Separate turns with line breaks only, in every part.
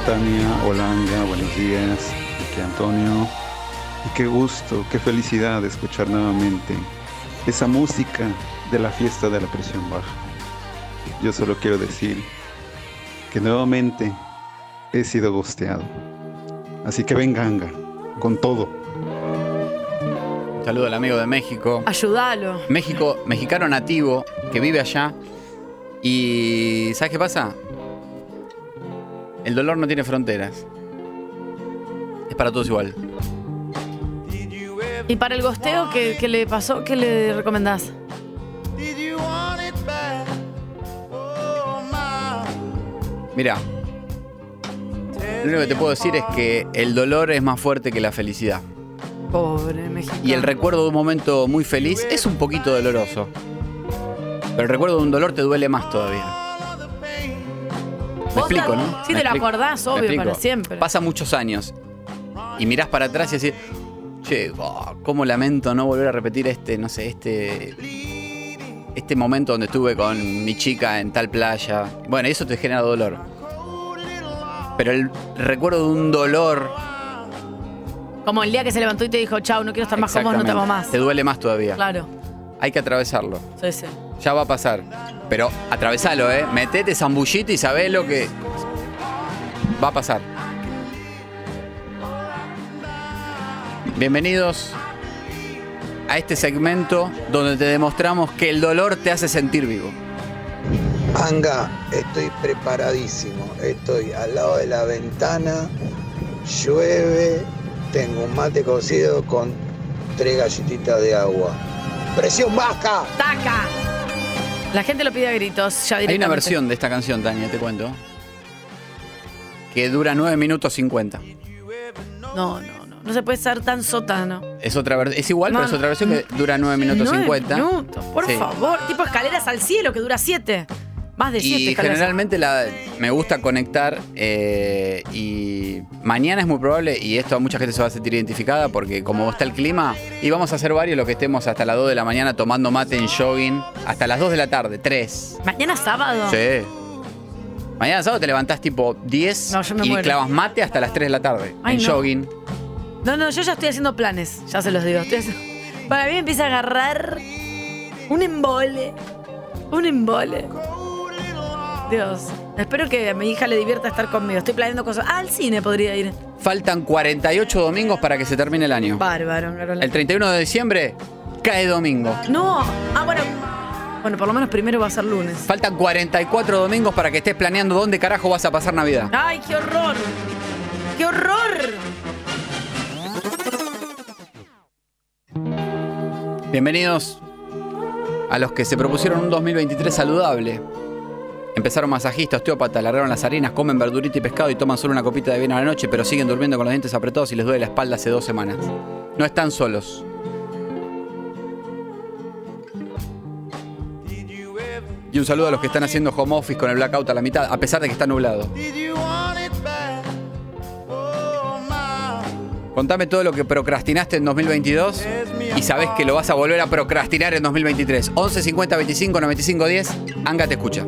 Hola Tania, hola Anga, buenos días. Aquí Antonio. Y qué gusto, qué felicidad escuchar nuevamente esa música de la fiesta de la presión baja. Yo solo quiero decir que nuevamente he sido gosteado. Así que venga Anga, con todo.
Saludo al amigo de México.
Ayúdalo.
México, mexicano nativo que vive allá. Y ¿sabes qué pasa? El dolor no tiene fronteras. Es para todos igual.
¿Y para el gosteo qué, qué le pasó? ¿Qué le recomendás?
Mira, lo único que te puedo decir es que el dolor es más fuerte que la felicidad.
Pobre México.
Y el recuerdo de un momento muy feliz es un poquito doloroso. Pero el recuerdo de un dolor te duele más todavía. Me
¿Vos
explico,
te-
¿no?
Sí,
Me
te lo
explico.
acordás,
Me
obvio,
explico.
para siempre.
Pasa muchos años y mirás para atrás y decís, che, oh, cómo lamento no volver a repetir este, no sé, este. Este momento donde estuve con mi chica en tal playa. Bueno, eso te genera dolor. Pero el recuerdo de un dolor.
Como el día que se levantó y te dijo, chau, no quiero estar más con vos, no te amo más.
Te duele más todavía.
Claro.
Hay que atravesarlo.
Sí, sí.
Ya va a pasar. Pero atravesalo, ¿eh? Metete, zambullite y sabés lo que va a pasar. Bienvenidos a este segmento donde te demostramos que el dolor te hace sentir vivo.
Anga, estoy preparadísimo. Estoy al lado de la ventana, llueve, tengo un mate cocido con tres galletitas de agua. ¡Presión baja!
¡Taca! La gente lo pide a gritos, ya
Hay una versión de esta canción, Tania, te cuento. Que dura 9 minutos 50.
No, no, no. No se puede ser tan sotano.
Es otra ver- es igual, pero es otra versión que dura 9 minutos
Nueve
50.
minutos, por
Sí.
favor. Tipo escaleras al cielo que dura siete. Más de siete
Y generalmente la, me gusta conectar eh, y mañana es muy probable, y esto a mucha gente se va a sentir identificada porque como está el clima, y vamos a hacer varios los que estemos hasta las 2 de la mañana tomando mate en jogging, hasta las 2 de la tarde, 3.
Mañana sábado.
Sí. Mañana sábado te levantás tipo 10
No, yo me
y
muero.
clavas mate hasta las 3 de la tarde
Ay,
en
no.
jogging.
No, no, yo ya estoy haciendo planes. Ya se los digo. Estoy haciendo- Para mí empieza a agarrar un embole. Un embole. Dios. Espero que a mi hija le divierta estar conmigo. Estoy planeando cosas. Ah, al cine podría ir.
Faltan 48 domingos para que se termine el año.
Bárbaro, Carola.
El 31 de diciembre cae domingo.
No. Ah, bueno. Bueno, por lo menos primero va a ser lunes.
Faltan 44 domingos para que estés planeando dónde carajo vas a pasar Navidad.
¡Ay, qué horror! ¡Qué horror!
Bienvenidos a los que se propusieron un 2023 saludable. Empezaron masajistas, osteópatas, largaron las harinas, comen verdurita y pescado y toman solo una copita de vino a la noche, pero siguen durmiendo con los dientes apretados y les duele la espalda hace dos semanas. No están solos. Y un saludo a los que están haciendo home office con el blackout a la mitad, a pesar de que está nublado. Contame todo lo que procrastinaste en 2022 y sabés que lo vas a volver a procrastinar en 2023. 11 50 25 95 10. Anga te escucha.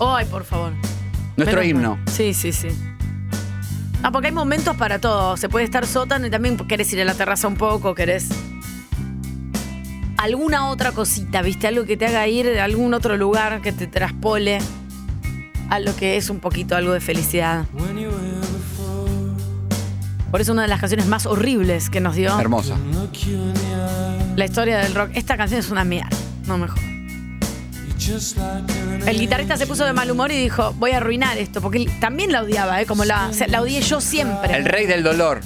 ¡Ay, por favor!
Nuestro
Menos
himno.
mal. Sí, sí, sí. Ah, porque hay momentos para todo. Se puede estar sótano y también querés ir a la terraza un poco, querés. Alguna otra cosita, ¿viste? Algo que te haga ir a algún otro lugar que te traspole a lo que es un poquito algo de felicidad. Por eso una de las canciones más horribles que nos dio
Hermosa.
la historia del rock. Esta canción es una mierda. No mejor. El guitarrista se puso de mal humor y dijo, voy a arruinar esto, porque él también la odiaba, ¿eh? como la, o sea, la odié yo siempre.
El rey del dolor.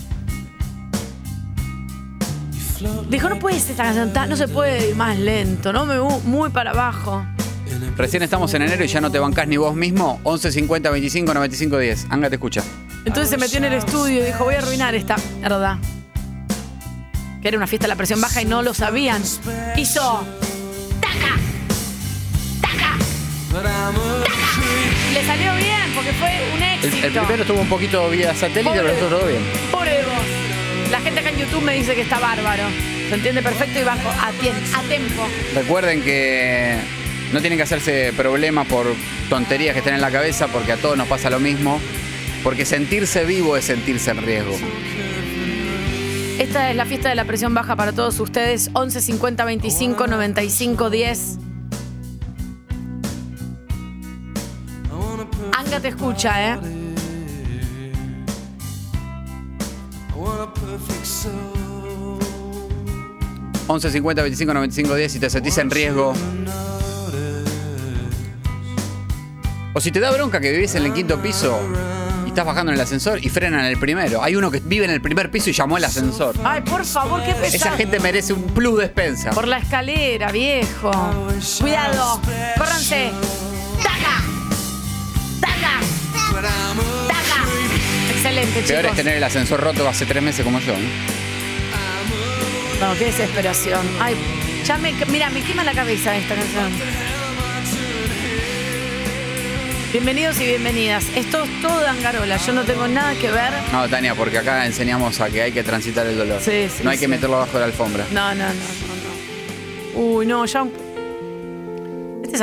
Dijo, no puede ser esta canción, no se puede ir más lento, no me muy para abajo.
Recién estamos en enero y ya no te bancás ni vos mismo. 11 50 25 95 10. Anga te escucha.
Entonces se metió en el estudio y dijo, voy a arruinar esta mierda. Que era una fiesta de la presión baja y no lo sabían. Hizo... le salió bien porque fue un éxito.
el primero estuvo un poquito vía satélite, pero esto todo bien.
Pobre de vos. La gente acá en YouTube me dice que está bárbaro. Se entiende perfecto y bajo a, a tiempo.
Recuerden que no tienen que hacerse problemas por tonterías que estén en la cabeza porque a todos nos pasa lo mismo. Porque sentirse vivo es sentirse en riesgo.
Esta es la fiesta de la presión baja para todos ustedes. 11 50 25 95 10. Te escucha, ¿eh?
11 50 25 95 10 si te sentís en riesgo. O si te da bronca que vivís en el quinto piso y estás bajando en el ascensor y frenan en el primero. Hay uno que vive en el primer piso y llamó al ascensor.
Ay, por favor, qué pesado.
Esa gente merece un plus despensa.
Por la escalera, viejo. Cuidado. Córranse. ¡Taca! ¡Taca! Excelente,
Peor es
chicos.
tener el ascensor roto hace tres meses como yo. ¿no?
No, qué desesperación. Ay, ya me. Mira, me quema la cabeza esta canción. Bienvenidos y bienvenidas. Esto es todo de Angarola. Yo no tengo nada que ver.
No, Tania, porque acá enseñamos a que hay que transitar el dolor.
Sí, sí,
no hay que meterlo abajo de la alfombra.
No, no, no, no. no. Uy, no, ya.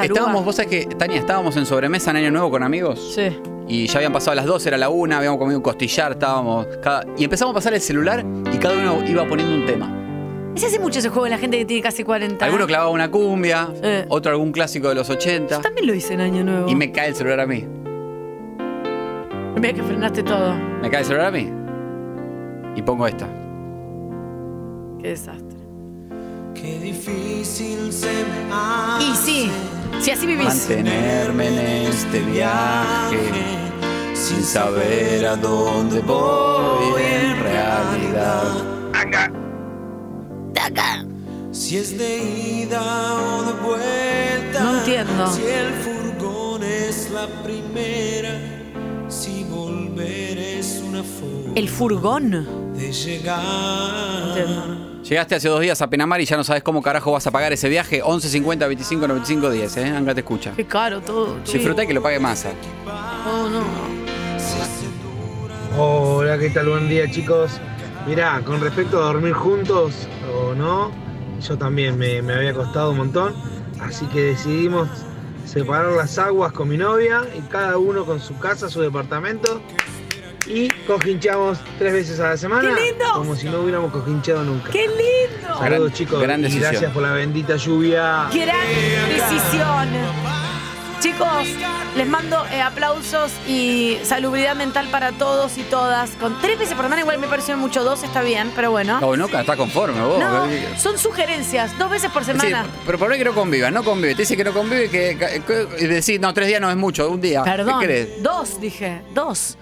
Estábamos, vos sabés que, Tania, estábamos en sobremesa en Año Nuevo con amigos.
Sí.
Y ya habían pasado las 12, era la una, habíamos comido un costillar, estábamos. cada- y empezamos a pasar el celular y cada uno iba poniendo un tema.
Ese hace mucho ese juego de la gente que tiene casi 40.
Alguno clavaba una cumbia, otro algún clásico de los 80.
Yo también lo hice en Año Nuevo.
Y me cae el celular a mí.
Mira que frenaste todo.
Me cae el celular a mí. Y pongo esta.
Qué desastre.
Qué difícil se me hace
Y sí, si así vivís.
Mantenerme en este viaje sin saber a dónde voy en realidad.
Si es de ida o de vuelta.
No entiendo.
Si el furgón es la primera. Si volver es una forma
El furgón.
de llegar.
Entiendo.
Llegaste hace dos días a Penamar y ya no sabes cómo carajo vas a pagar ese viaje. 11 50 25 95 10, ¿eh? Anga te escucha.
Qué caro todo.
Disfruta y que lo pague
no.
Hola, ¿qué tal? Buen día, chicos. Mirá, con respecto a dormir juntos o no, yo también me, me había costado un montón, así que decidimos separar las aguas con mi novia y cada uno con su casa, su departamento y cojinchamos tres veces a la semana,
¡Qué lindo!
como si no hubiéramos cojinchado nunca.
¡Qué lindo!
Saludos,
Gran-
chicos,
gran
y
decisión.
gracias por la bendita lluvia.
Gran decisión. Chicos, les mando eh, aplausos y salubridad mental para todos y todas. Con tres veces por semana igual me pareció mucho, dos está bien, pero bueno.
No, no, está conforme vos.
No, son sugerencias, dos veces por
Sí,
semana.
pero por ahí que no conviva, no convive. Te dice que no convive, que, que- y decís, no, tres días no es mucho, un día.
Perdón,
¿Qué crees?
dos dije, dos.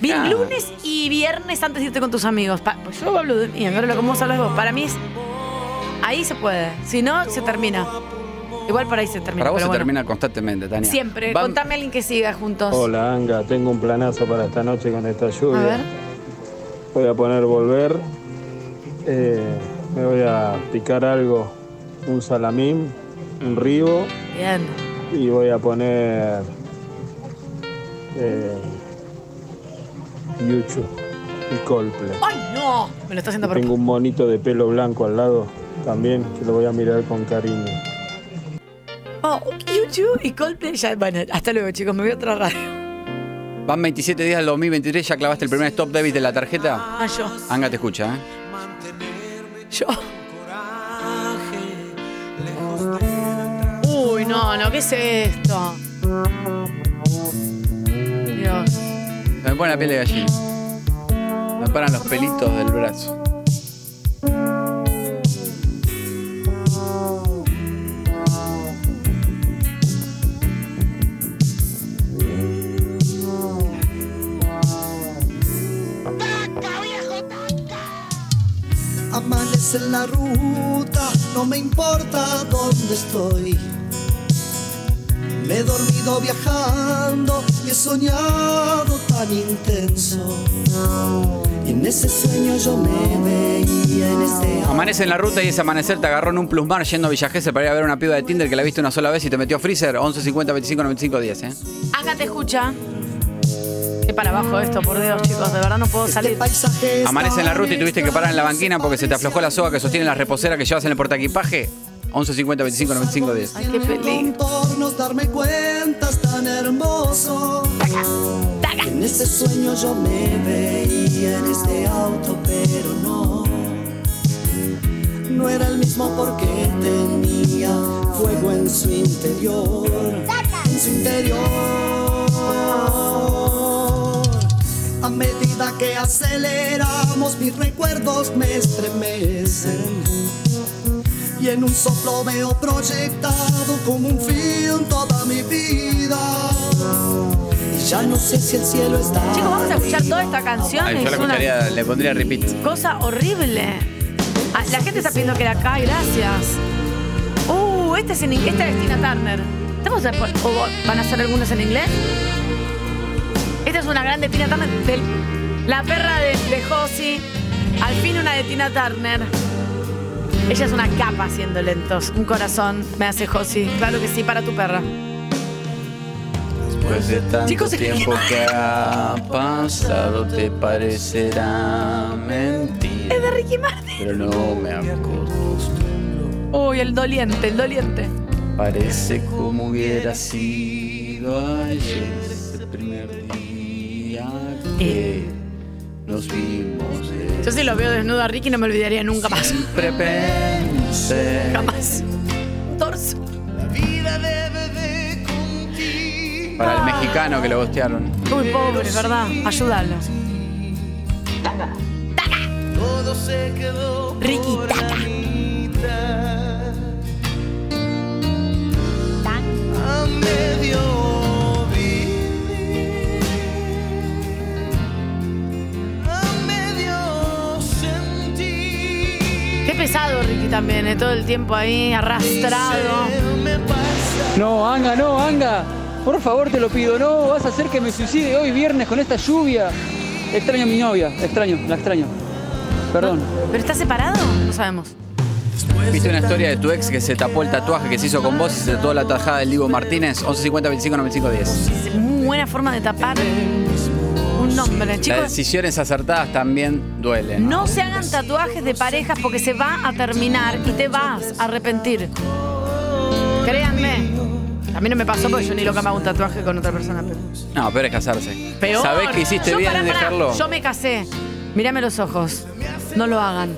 Bien, lunes y viernes antes de irte con tus amigos. Pa- pues yo hablo de mí, ahora lo como vos hablas vos. Para mí es. Ahí se puede. Si no, se termina. Igual por ahí se termina.
Para vos
pero
se
bueno.
termina constantemente, Tania.
Siempre.
Van-
Contame a alguien que siga juntos.
Hola Anga, tengo un planazo para esta noche con esta
A
lluvia.
ver.
Voy a poner volver. Eh, me voy a picar algo, un salamín, un ribo
Bien.
y voy a poner eh, Yuchu y Coldplay.
¡Ay, no! Me lo está haciendo por.
Tengo un monito de pelo blanco al lado también que lo voy a mirar con cariño.
Oh, YouTube y Coldplay ya. Bueno, hasta luego, chicos. Me voy a otra radio.
Van 27 días del 2023, ya clavaste el primer stop debit de la tarjeta.
Ah, yo.
Anga te escucha, ¿eh?
Yo. Uy, no, no, ¿qué es esto?
Me pone la piel de gallina. Me paran los pelitos del brazo.
Amanece en la ruta, no me importa dónde estoy. Me he dormido viajando y he soñado tan intenso. Y en ese sueño yo me veía en este
Amanece en la ruta y ese amanecer te agarró en un plusmar yendo a Villa Gesell para ir a ver una piba de Tinder que la viste una sola vez y te metió freezer 11 50 25 95 10, ¿eh?
Anga te escucha. Qué para abajo esto, por Dios, chicos. De verdad no puedo
este
salir.
Amanece en la ruta y tuviste que parar en la banquina porque se te aflojó la soga que sostiene la reposera que llevas en el portaequipaje 11 50 25 95 10.
Ay, qué peligro.
contornos, darme cuenta eras tan hermoso. En ese sueño yo me veía en este auto, pero no. No era el mismo porque tenía fuego en su interior. En su interior. A medida que aceleramos, mis recuerdos me estremecen. Y en un soplo veo proyectado como un film toda mi vida. Ya no sé si el cielo está.
Chicos, vamos a escuchar toda esta canción.
Ay, yo
es
le,
una
escucharía- le pondría repeat.
cosa horrible. Ah, La gente está pidiendo que la acá, gracias. Uh, este es en inglés, esta es Tina Turner. ¿Estamos a- o van a hacer algunos en inglés? Esta es una grande Tina Turner. del- la perra de, de Josie. Al fin una de Tina Turner. Ella es una capa haciendo lentos. Un corazón me hace Josie. Claro que sí, para tu perra.
Después de tanto
Chicos,
tiempo que ha pasado, te parecerá mentira.
Es de Ricky Martin.
Pero no me acostumbro.
Uy, el doliente, el doliente.
Parece como hubiera sido ayer, ese primer día que nos vimos.
Yo si lo veo desnudo a Ricky no me olvidaría nunca más.
Siempre pensé.
Jamás.
Para el mexicano que lo gostearon.
Uy, pobre, ¿verdad? Ayúdalo.
Todo se quedó
Ricky, taca.
a medio vivir, a medio sentir.
Qué pesado Ricky también, ¿eh? todo el tiempo ahí arrastrado.
No, Anga, no, Anga. Por favor, te lo pido, no vas a hacer que me suicide hoy viernes con esta lluvia. Extraño a mi novia, extraño, la extraño. Perdón.
¿Pero está separado? No sabemos.
¿Viste una historia de tu ex que se tapó el tatuaje que se hizo con vos y se tatuó la tajada del Divo Martínez? 1150 25 95 10.
Es muy buena forma de tapar un nombre.
Las
Chicos,
decisiones acertadas también duelen.
no se hagan tatuajes de parejas porque se va a terminar y te vas a arrepentir. A mí no me pasó porque yo ni loca me hago un tatuaje con otra persona. Pero...
No, peor es casarse.
Peor.
¿Sabés que hiciste
Yo,
bien
pará,
en
pará,
dejarlo?
Yo me casé. Mírame los ojos. No lo hagan.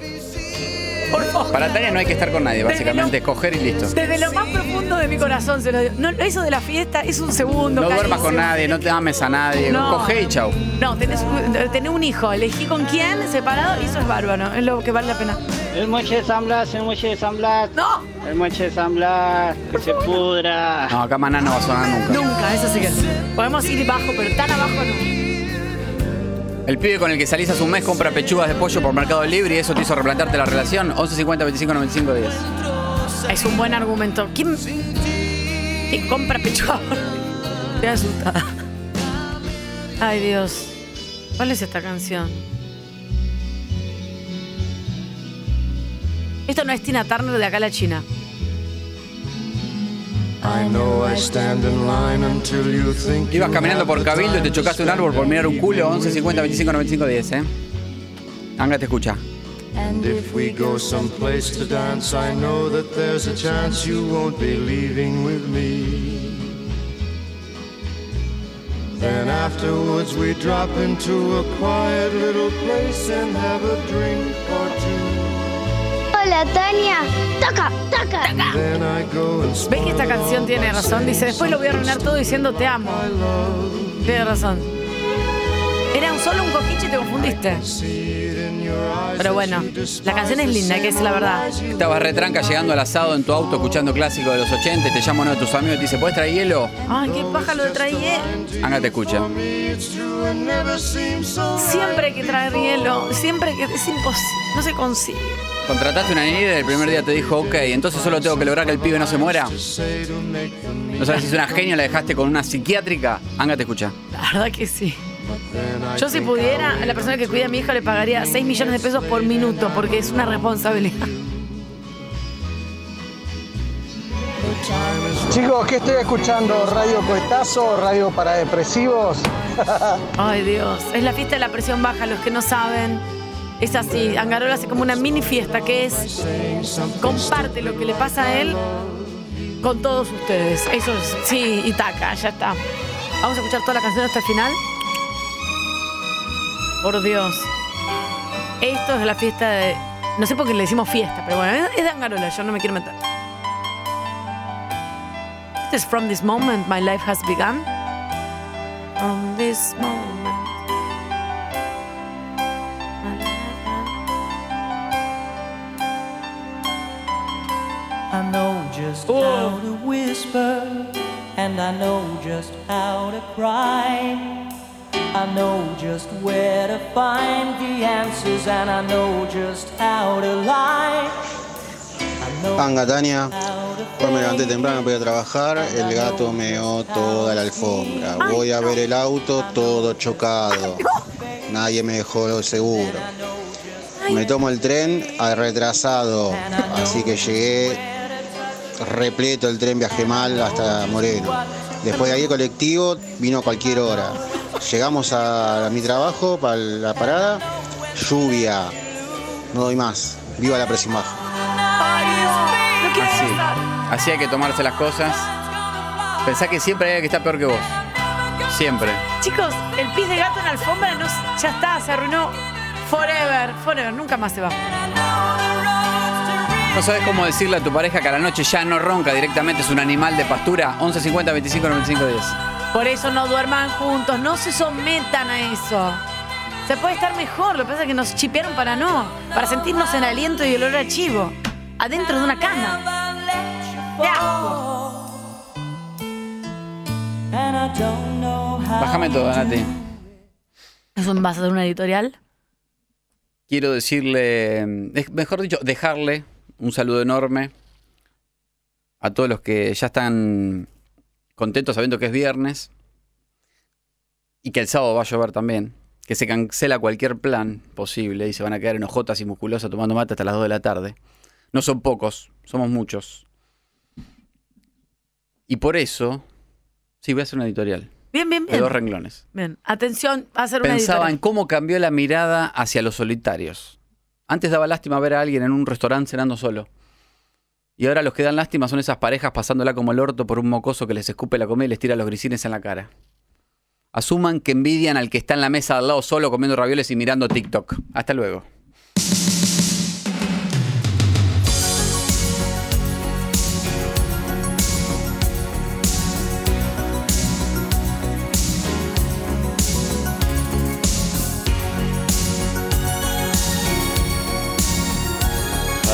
Por favor.
Para Tania no hay que estar con nadie, básicamente, coger y listo.
Desde lo más profundo de mi corazón se lo digo. No, eso de la fiesta es un segundo.
No duermas con nadie, no te ames a nadie,
No.
coge y chau.
No, tenés, tenés un hijo, elegí con quién, separado, y eso es bárbaro. Es lo que vale la pena.
El moche de San Blas, el moche de San Blas,
¡No!
el moche de San Blas, que se pudra.
No, acá Maná no va a sonar nunca.
Nunca, eso sí que. Podemos ir bajo, pero tan abajo no.
El pibe con el que salís hace un mes compra pechugas de pollo por Mercado Libre y eso te hizo replantearte la relación. 1150 25 95 10.
Es un buen argumento. ¿Quién, quién compra pechuga? Estoy asustada. Ay, Dios. ¿Cuál es esta canción? Esto no es Tina Turner de acá a la China.
Ibas caminando por Cabildo y te chocaste un árbol por mirar un culo. 1150 25 95 10, ¿eh? Anga te escucha.
And if we go someplace to dance, I know that there's a chance you won't be leaving with me. Then afterwards we drop into a quiet little place and have a drink or two.
Hola, Tania. Toca, toca.
And
¿Ves que esta canción tiene razón? Dice, después lo voy a arruinar todo diciendo te amo. Tiene razón. Era un solo un coquiche y te confundiste. Pero bueno, la canción es linda, que es la verdad.
Estabas retranca llegando al asado en tu auto escuchando clásicos de los 80 y te llama uno de tus amigos y te dice, ¿puedes traer hielo?
Ay, qué paja lo de traer.
Anga te escucha.
Siempre hay que traer hielo. Siempre que es imposible. No se consigue.
Contrataste una niñera y el primer día te dijo, ok, entonces solo tengo que lograr que el pibe no se muera. No sabes si es una genia la dejaste con una psiquiátrica. Anga te escucha.
La verdad que sí. Yo si pudiera, a la persona que cuida a mi hija le pagaría 6 millones de pesos por minuto porque es una responsabilidad.
Chicos, ¿qué estoy escuchando? ¿Radio Coetazo? ¿Radio para depresivos?
Ay Dios, es la fiesta de la presión baja, los que no saben. Es así, Angarola hace como una mini fiesta que es comparte lo que le pasa a él con todos ustedes. Eso es, sí, Itaca, ya está. Vamos a escuchar toda la canción hasta el final. Por Dios. Esto es la fiesta de. No sé por qué le decimos fiesta, pero bueno, es- de Angarola, yo no me quiero meter. This is from this moment my life has begun. From this moment.
Just how to whisper, and I know just how to cry. I know just where to find the answers, and I know just how to lie.
Anga, Tania. Hoy me levanté temprano ir a trabajar, el gato meó toda la alfombra. Voy a ver el auto todo chocado. Nadie me dejó seguro. Me tomo el tren retrasado, así que llegué repleto el tren, viajé mal hasta Moreno. Después de ahí el colectivo vino a cualquier hora. Llegamos a mi trabajo para la parada, lluvia. No doy más. Viva la presión baja.
Así. Así hay que tomarse las cosas. Pensá que siempre hay alguien que está peor que vos. Siempre.
Chicos, el pis de gato en la alfombra no, ya está, se arruinó. Forever, forever, nunca más se va.
¿No sabes cómo decirle a tu pareja que a la noche ya no ronca directamente, es un animal de pastura? 11 50 25 95 10.
Por eso no duerman juntos, no se sometan a eso. Se puede estar mejor, lo que pasa es que nos chipearon para no, para sentirnos en aliento y olor a chivo, adentro de una cama.
Bájame todo, Nati.
¿Eso me vas a hacer una editorial?
Quiero decirle, es- mejor dicho, dejarle un saludo enorme a todos los que ya están contentos sabiendo que es viernes y que el sábado va a llover también. Que se cancela cualquier plan posible y se van a quedar enojotas y musculosas tomando mate hasta las 2 de la tarde. No son pocos, somos muchos. Y por eso, sí, voy a hacer una editorial
Bien, bien,
de
bien.
dos renglones.
Bien, atención, va a hacer una
Pensaba en cómo cambió la mirada hacia los solitarios. Antes daba lástima ver a alguien en un restaurante cenando solo. Y ahora los que dan lástima son esas parejas pasándola como el orto por un mocoso que les escupe la comida y les tira los grisines en la cara. Asuman que envidian al que está en la mesa al lado solo comiendo ravioles y mirando TikTok. Hasta luego.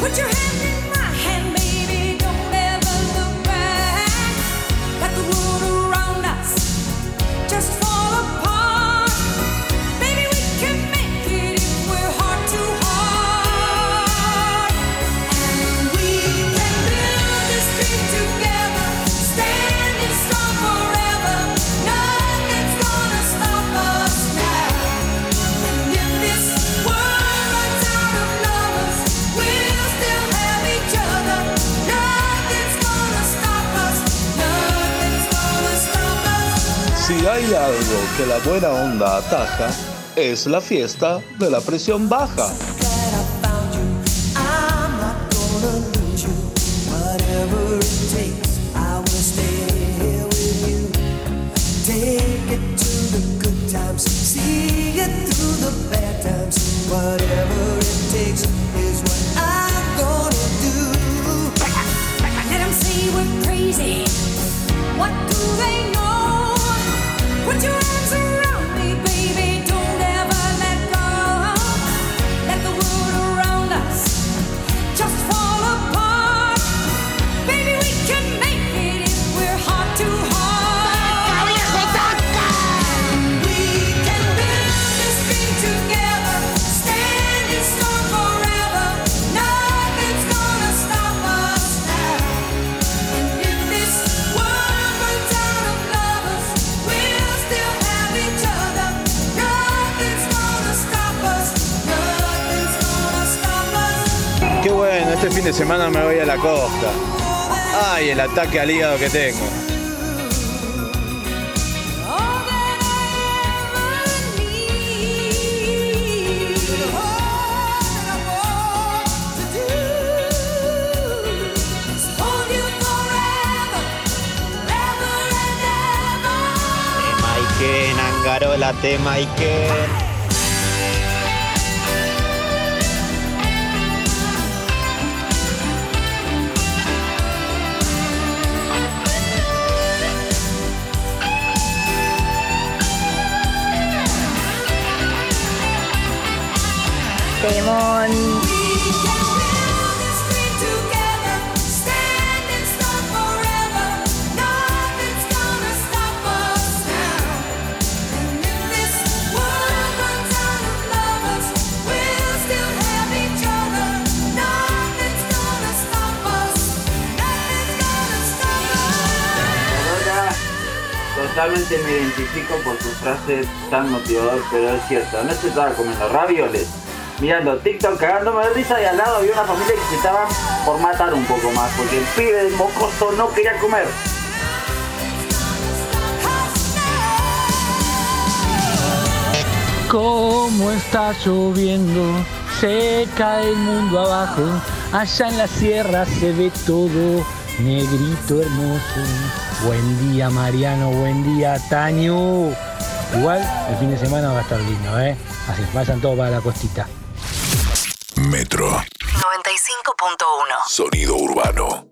Put your hand
que la buena onda ataja, es la fiesta de la presión baja. Fin de semana me voy a la costa. Ay, el ataque al hígado que tengo.
Maiken, Angarola, te Maiken.
Me identifico por tu frase tan motivador, pero es cierto. Anoche estaba comiendo ravioles, mirando TikTok, cagándome de risa y al lado había una familia que se estaban por matar un poco más, porque el pibe del mocoso no quería comer.
Como está lloviendo, se cae el mundo abajo. Allá en la sierra se ve todo negrito hermoso. Buen día Mariano, buen día Taño. Igual el fin de semana va a estar lindo, ¿eh? Así, vayan todos para la costita.
Metro.
95.1.
Sonido urbano.